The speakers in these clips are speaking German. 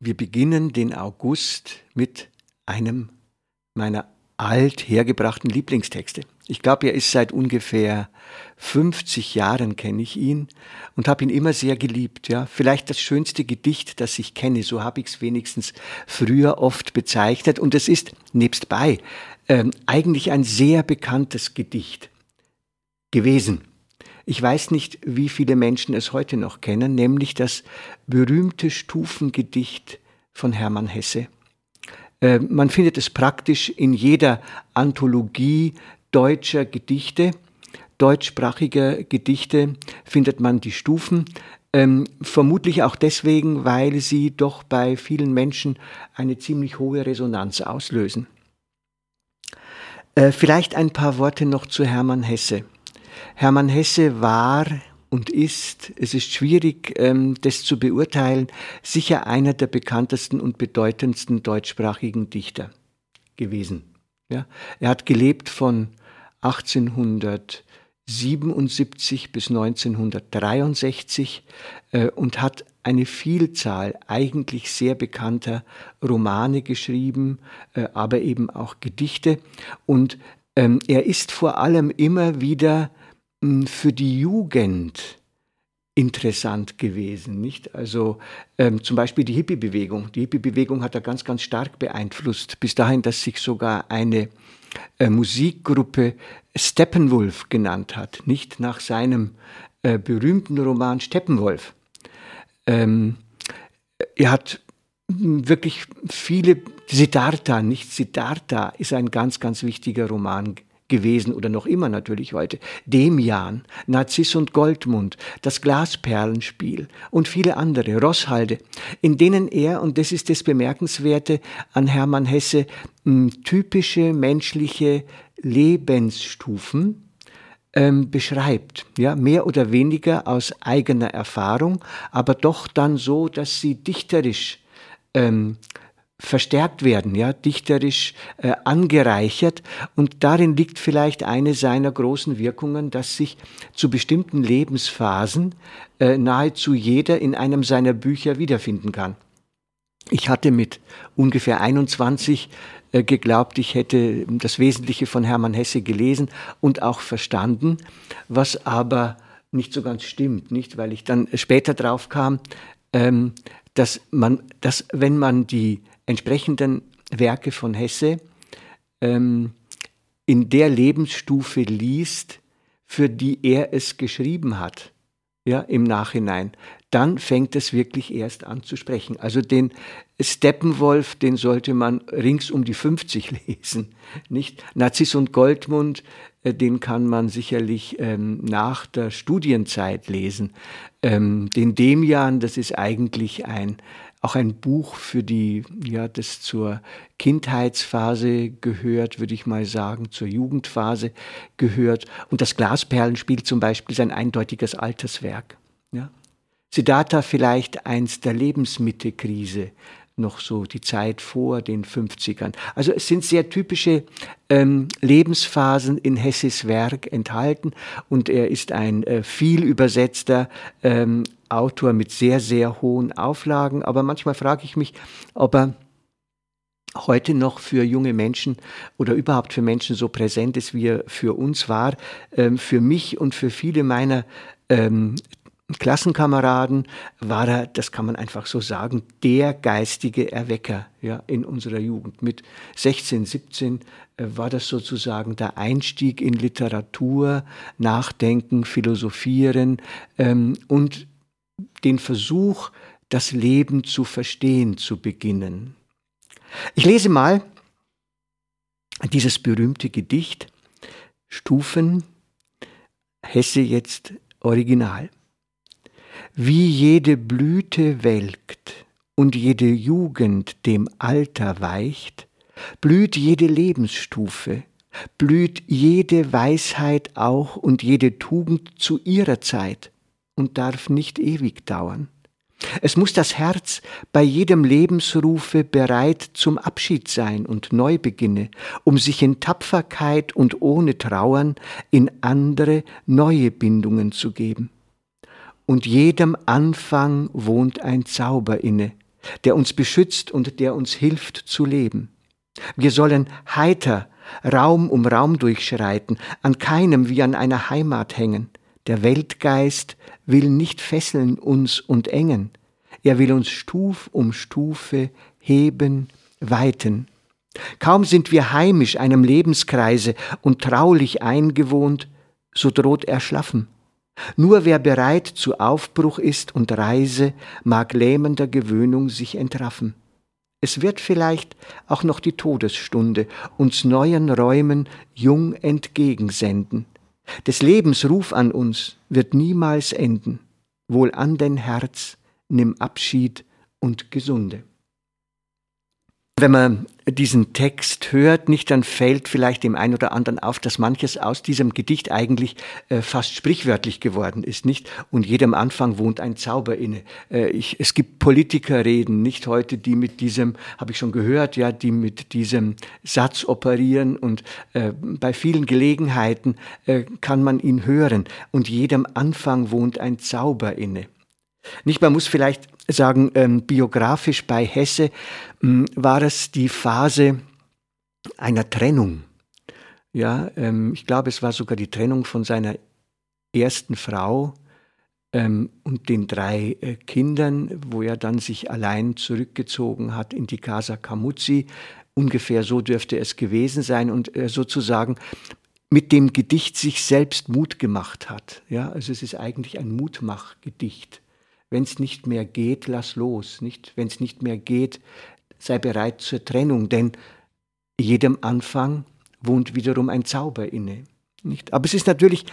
Wir beginnen den August mit einem meiner alt hergebrachten Lieblingstexte. Ich glaube, er ist seit ungefähr 50 Jahren kenne ich ihn und habe ihn immer sehr geliebt. Ja, vielleicht das schönste Gedicht, das ich kenne. So habe ich es wenigstens früher oft bezeichnet. Und es ist nebstbei ähm, eigentlich ein sehr bekanntes Gedicht gewesen. Ich weiß nicht, wie viele Menschen es heute noch kennen, nämlich das berühmte Stufengedicht von Hermann Hesse. Äh, man findet es praktisch in jeder Anthologie deutscher Gedichte, deutschsprachiger Gedichte findet man die Stufen. Ähm, vermutlich auch deswegen, weil sie doch bei vielen Menschen eine ziemlich hohe Resonanz auslösen. Äh, vielleicht ein paar Worte noch zu Hermann Hesse. Hermann Hesse war und ist, es ist schwierig, ähm, das zu beurteilen, sicher einer der bekanntesten und bedeutendsten deutschsprachigen Dichter gewesen. Ja, er hat gelebt von 1877 bis 1963 äh, und hat eine Vielzahl eigentlich sehr bekannter Romane geschrieben, äh, aber eben auch Gedichte. Und ähm, er ist vor allem immer wieder für die Jugend interessant gewesen, nicht? Also ähm, zum Beispiel die Hippie-Bewegung. Die Hippie-Bewegung hat er ganz, ganz stark beeinflusst, bis dahin, dass sich sogar eine äh, Musikgruppe Steppenwolf genannt hat, nicht nach seinem äh, berühmten Roman Steppenwolf. Ähm, er hat wirklich viele Siddhartha, nicht Siddhartha ist ein ganz, ganz wichtiger Roman gewesen oder noch immer natürlich heute. Demian, Narziss und Goldmund, das Glasperlenspiel und viele andere, Rosshalde, in denen er, und das ist das Bemerkenswerte an Hermann Hesse, typische menschliche Lebensstufen ähm, beschreibt, ja, mehr oder weniger aus eigener Erfahrung, aber doch dann so, dass sie dichterisch ähm, verstärkt werden, ja, dichterisch äh, angereichert. Und darin liegt vielleicht eine seiner großen Wirkungen, dass sich zu bestimmten Lebensphasen äh, nahezu jeder in einem seiner Bücher wiederfinden kann. Ich hatte mit ungefähr 21 äh, geglaubt, ich hätte das Wesentliche von Hermann Hesse gelesen und auch verstanden, was aber nicht so ganz stimmt, nicht, weil ich dann später drauf kam, ähm, dass man, dass wenn man die entsprechenden Werke von Hesse ähm, in der Lebensstufe liest, für die er es geschrieben hat, ja, im Nachhinein, dann fängt es wirklich erst an zu sprechen. Also den Steppenwolf, den sollte man rings um die 50 lesen, nicht? Narziss und Goldmund, äh, den kann man sicherlich ähm, nach der Studienzeit lesen. Ähm, den Demian, das ist eigentlich ein auch ein Buch für die, ja, das zur Kindheitsphase gehört, würde ich mal sagen, zur Jugendphase gehört. Und das Glasperlenspiel zum Beispiel ist ein eindeutiges Alterswerk. Ja. Siddhartha vielleicht eins der Lebensmittelkrise, noch so die Zeit vor den 50ern. Also es sind sehr typische ähm, Lebensphasen in Hesses Werk enthalten und er ist ein äh, viel übersetzter ähm, Autor mit sehr, sehr hohen Auflagen. Aber manchmal frage ich mich, ob er heute noch für junge Menschen oder überhaupt für Menschen so präsent ist, wie er für uns war. Ähm, für mich und für viele meiner ähm, Klassenkameraden war er, das kann man einfach so sagen, der geistige Erwecker ja, in unserer Jugend. Mit 16, 17 äh, war das sozusagen der Einstieg in Literatur, Nachdenken, Philosophieren ähm, und den Versuch, das Leben zu verstehen zu beginnen. Ich lese mal dieses berühmte Gedicht Stufen Hesse jetzt original. Wie jede Blüte welkt und jede Jugend dem Alter weicht, blüht jede Lebensstufe, blüht jede Weisheit auch und jede Tugend zu ihrer Zeit und darf nicht ewig dauern. Es muss das Herz bei jedem Lebensrufe bereit zum Abschied sein und Neubeginne, um sich in Tapferkeit und ohne Trauern in andere neue Bindungen zu geben. Und jedem Anfang wohnt ein Zauber inne, der uns beschützt und der uns hilft zu leben. Wir sollen heiter Raum um Raum durchschreiten, an keinem wie an einer Heimat hängen. Der Weltgeist will nicht fesseln uns und engen. Er will uns Stuf um Stufe heben, weiten. Kaum sind wir heimisch einem Lebenskreise und traulich eingewohnt, so droht erschlaffen. Nur wer bereit zu Aufbruch ist und Reise, mag lähmender Gewöhnung sich entraffen. Es wird vielleicht auch noch die Todesstunde uns neuen Räumen jung entgegensenden. Des Lebens Ruf an uns wird niemals enden. Wohl an dein Herz, nimm Abschied und Gesunde. Wenn man diesen Text hört, nicht, dann fällt vielleicht dem einen oder anderen auf, dass manches aus diesem Gedicht eigentlich äh, fast sprichwörtlich geworden ist, nicht? Und jedem Anfang wohnt ein Zauber inne. Äh, ich, es gibt Politikerreden, nicht heute, die mit diesem, habe ich schon gehört, ja, die mit diesem Satz operieren und äh, bei vielen Gelegenheiten äh, kann man ihn hören. Und jedem Anfang wohnt ein Zauber inne. Nicht, man muss vielleicht sagen, ähm, biografisch bei Hesse ähm, war es die Phase einer Trennung. Ja, ähm, ich glaube, es war sogar die Trennung von seiner ersten Frau ähm, und den drei äh, Kindern, wo er dann sich allein zurückgezogen hat in die Casa Camuzzi. Ungefähr so dürfte es gewesen sein und äh, sozusagen mit dem Gedicht sich selbst Mut gemacht hat. Ja, also es ist eigentlich ein Mutmachgedicht. Wenn es nicht mehr geht, lass los. Nicht, wenn es nicht mehr geht, sei bereit zur Trennung, denn jedem Anfang wohnt wiederum ein Zauber inne. Nicht? Aber es ist natürlich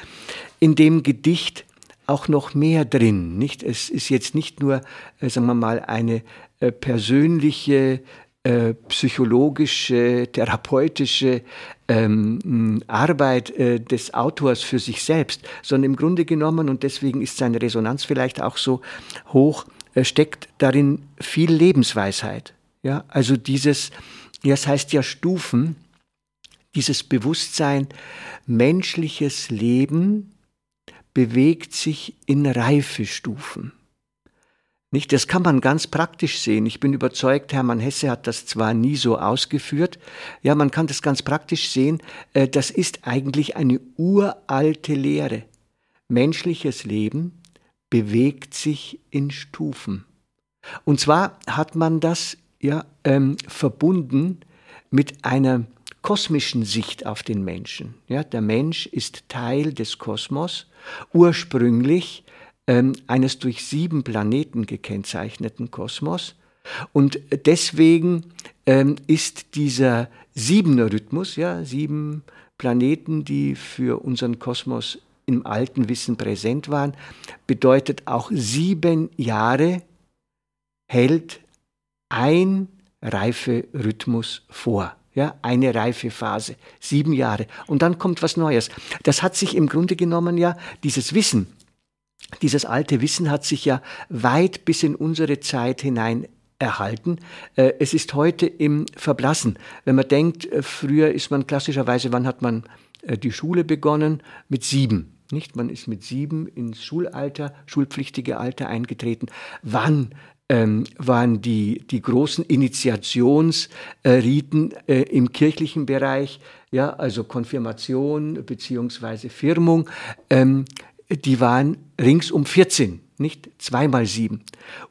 in dem Gedicht auch noch mehr drin. Nicht? Es ist jetzt nicht nur, äh, sagen wir mal, eine äh, persönliche äh, psychologische, therapeutische ähm, Arbeit äh, des Autors für sich selbst, sondern im Grunde genommen, und deswegen ist seine Resonanz vielleicht auch so hoch, äh, steckt darin viel Lebensweisheit. Ja, also dieses, ja, es heißt ja Stufen, dieses Bewusstsein, menschliches Leben bewegt sich in Reifestufen. Nicht, das kann man ganz praktisch sehen. Ich bin überzeugt, Hermann Hesse hat das zwar nie so ausgeführt, ja, man kann das ganz praktisch sehen. Äh, das ist eigentlich eine uralte Lehre. Menschliches Leben bewegt sich in Stufen. Und zwar hat man das ja ähm, verbunden mit einer kosmischen Sicht auf den Menschen. Ja, der Mensch ist Teil des Kosmos. Ursprünglich eines durch sieben Planeten gekennzeichneten Kosmos. Und deswegen ähm, ist dieser siebener Rhythmus, ja, sieben Planeten, die für unseren Kosmos im alten Wissen präsent waren, bedeutet auch sieben Jahre hält ein Reife-Rhythmus vor. Ja, eine reife Phase, sieben Jahre. Und dann kommt was Neues. Das hat sich im Grunde genommen ja, dieses Wissen, dieses alte Wissen hat sich ja weit bis in unsere Zeit hinein erhalten. Äh, es ist heute im Verblassen. Wenn man denkt, äh, früher ist man klassischerweise, wann hat man äh, die Schule begonnen? Mit sieben. Nicht? Man ist mit sieben ins Schulalter, schulpflichtige Alter eingetreten. Wann ähm, waren die, die großen Initiationsriten äh, im kirchlichen Bereich, ja, also Konfirmation beziehungsweise Firmung. Ähm, die waren rings um 14, nicht zweimal sieben.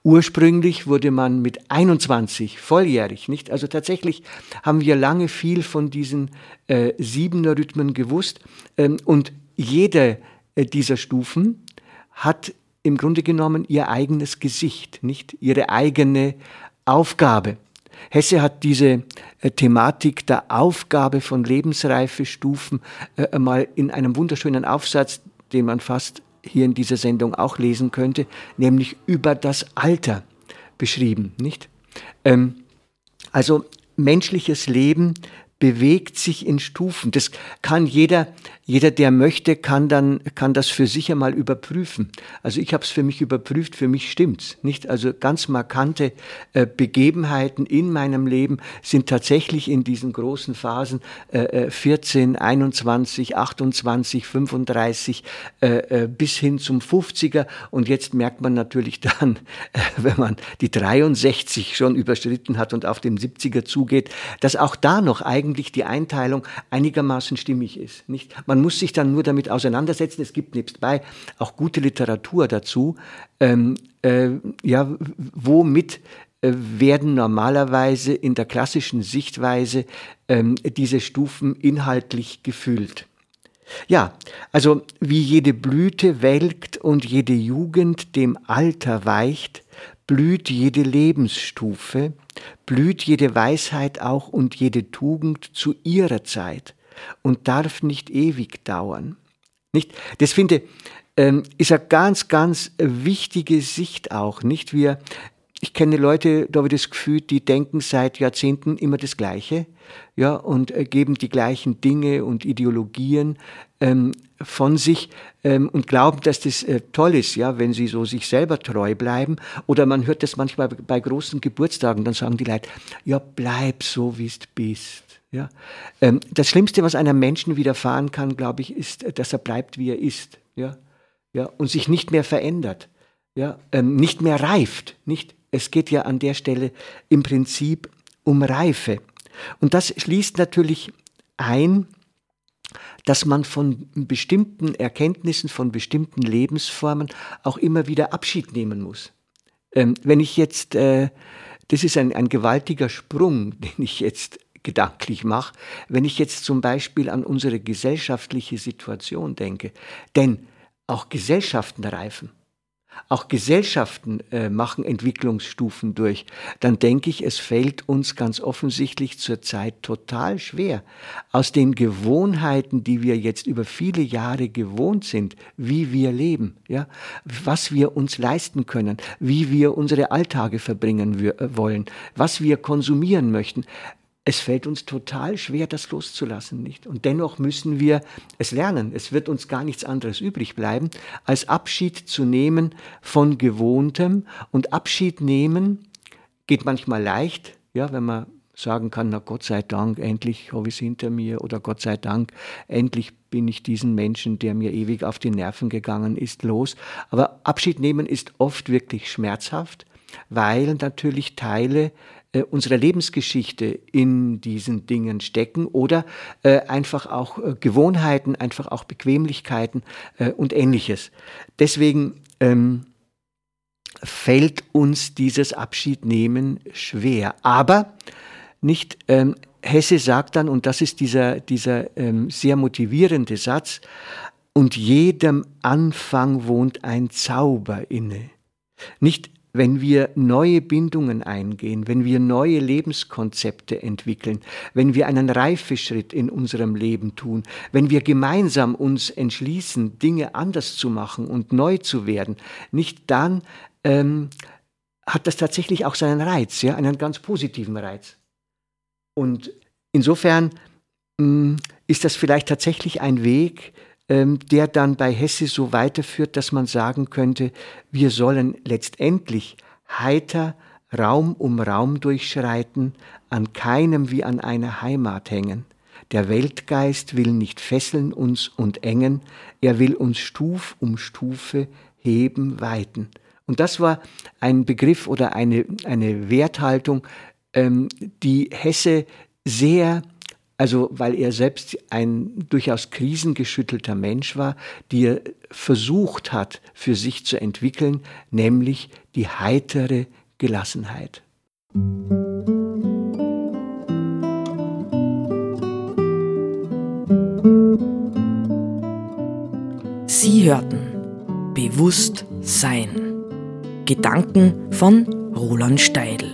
Ursprünglich wurde man mit 21 volljährig, nicht? Also tatsächlich haben wir lange viel von diesen äh, siebener Rhythmen gewusst ähm, und jede äh, dieser Stufen hat im Grunde genommen ihr eigenes Gesicht, nicht ihre eigene Aufgabe. Hesse hat diese äh, Thematik der Aufgabe von Lebensreifestufen äh, mal in einem wunderschönen Aufsatz den man fast hier in dieser Sendung auch lesen könnte, nämlich über das Alter beschrieben, nicht? Ähm, also menschliches Leben bewegt sich in Stufen. Das kann jeder, jeder, der möchte, kann dann, kann das für sich einmal überprüfen. Also ich habe es für mich überprüft, für mich stimmt's, nicht? Also ganz markante äh, Begebenheiten in meinem Leben sind tatsächlich in diesen großen Phasen äh, 14, 21, 28, 35 äh, bis hin zum 50er. Und jetzt merkt man natürlich dann, äh, wenn man die 63 schon überschritten hat und auf den 70er zugeht, dass auch da noch eigentlich eigentlich die Einteilung einigermaßen stimmig ist. Nicht? Man muss sich dann nur damit auseinandersetzen. Es gibt nebstbei auch gute Literatur dazu. Ähm, äh, ja, womit äh, werden normalerweise in der klassischen Sichtweise ähm, diese Stufen inhaltlich gefüllt. Ja, also wie jede Blüte welkt und jede Jugend dem Alter weicht, blüht jede Lebensstufe, blüht jede Weisheit auch und jede Tugend zu ihrer Zeit und darf nicht ewig dauern. Nicht? Das finde ähm, ist eine ganz, ganz wichtige Sicht auch, nicht? Wir, ich kenne Leute, da habe ich das Gefühl, die denken seit Jahrzehnten immer das Gleiche, ja, und äh, geben die gleichen Dinge und Ideologien ähm, von sich ähm, und glauben, dass das äh, toll ist, ja, wenn sie so sich selber treu bleiben. Oder man hört das manchmal bei großen Geburtstagen, dann sagen die Leute, ja, bleib so, wie du bist. Ja. Ähm, das Schlimmste, was einem Menschen widerfahren kann, glaube ich, ist, dass er bleibt, wie er ist. Ja. Ja, und sich nicht mehr verändert. Ja, ähm, nicht mehr reift. Nicht? Es geht ja an der Stelle im Prinzip um Reife. Und das schließt natürlich ein, dass man von bestimmten Erkenntnissen, von bestimmten Lebensformen auch immer wieder Abschied nehmen muss. Ähm, wenn ich jetzt, äh, das ist ein, ein gewaltiger Sprung, den ich jetzt gedanklich mache, wenn ich jetzt zum Beispiel an unsere gesellschaftliche Situation denke. Denn auch Gesellschaften reifen. Auch Gesellschaften äh, machen Entwicklungsstufen durch. Dann denke ich, es fällt uns ganz offensichtlich zurzeit total schwer, aus den Gewohnheiten, die wir jetzt über viele Jahre gewohnt sind, wie wir leben, ja, was wir uns leisten können, wie wir unsere Alltage verbringen äh, wollen, was wir konsumieren möchten, es fällt uns total schwer, das loszulassen, nicht? Und dennoch müssen wir es lernen. Es wird uns gar nichts anderes übrig bleiben, als Abschied zu nehmen von Gewohntem. Und Abschied nehmen geht manchmal leicht, ja, wenn man sagen kann, na Gott sei Dank, endlich habe ich es hinter mir oder Gott sei Dank, endlich bin ich diesen Menschen, der mir ewig auf die Nerven gegangen ist, los. Aber Abschied nehmen ist oft wirklich schmerzhaft, weil natürlich Teile äh, unserer Lebensgeschichte in diesen Dingen stecken oder äh, einfach auch äh, Gewohnheiten, einfach auch Bequemlichkeiten äh, und ähnliches. Deswegen ähm, fällt uns dieses Abschiednehmen schwer. Aber nicht, ähm, Hesse sagt dann, und das ist dieser, dieser ähm, sehr motivierende Satz, und jedem Anfang wohnt ein Zauber inne. Nicht wenn wir neue Bindungen eingehen, wenn wir neue Lebenskonzepte entwickeln, wenn wir einen Reifeschritt in unserem Leben tun, wenn wir gemeinsam uns entschließen, Dinge anders zu machen und neu zu werden, nicht dann ähm, hat das tatsächlich auch seinen Reiz, ja, einen ganz positiven Reiz. Und insofern mh, mm, ist das vielleicht tatsächlich ein Weg, der dann bei Hesse so weiterführt, dass man sagen könnte, wir sollen letztendlich heiter Raum um Raum durchschreiten, an keinem wie an einer Heimat hängen. Der Weltgeist will nicht fesseln uns und engen, er will uns Stuf um Stufe heben, weiten. Und das war ein Begriff oder eine, eine Werthaltung, ähm, die Hesse sehr also weil er selbst ein durchaus krisengeschüttelter Mensch war, die er versucht hat für sich zu entwickeln, nämlich die heitere Gelassenheit. Sie hörten Bewusst Sein. Gedanken von Roland Steidl.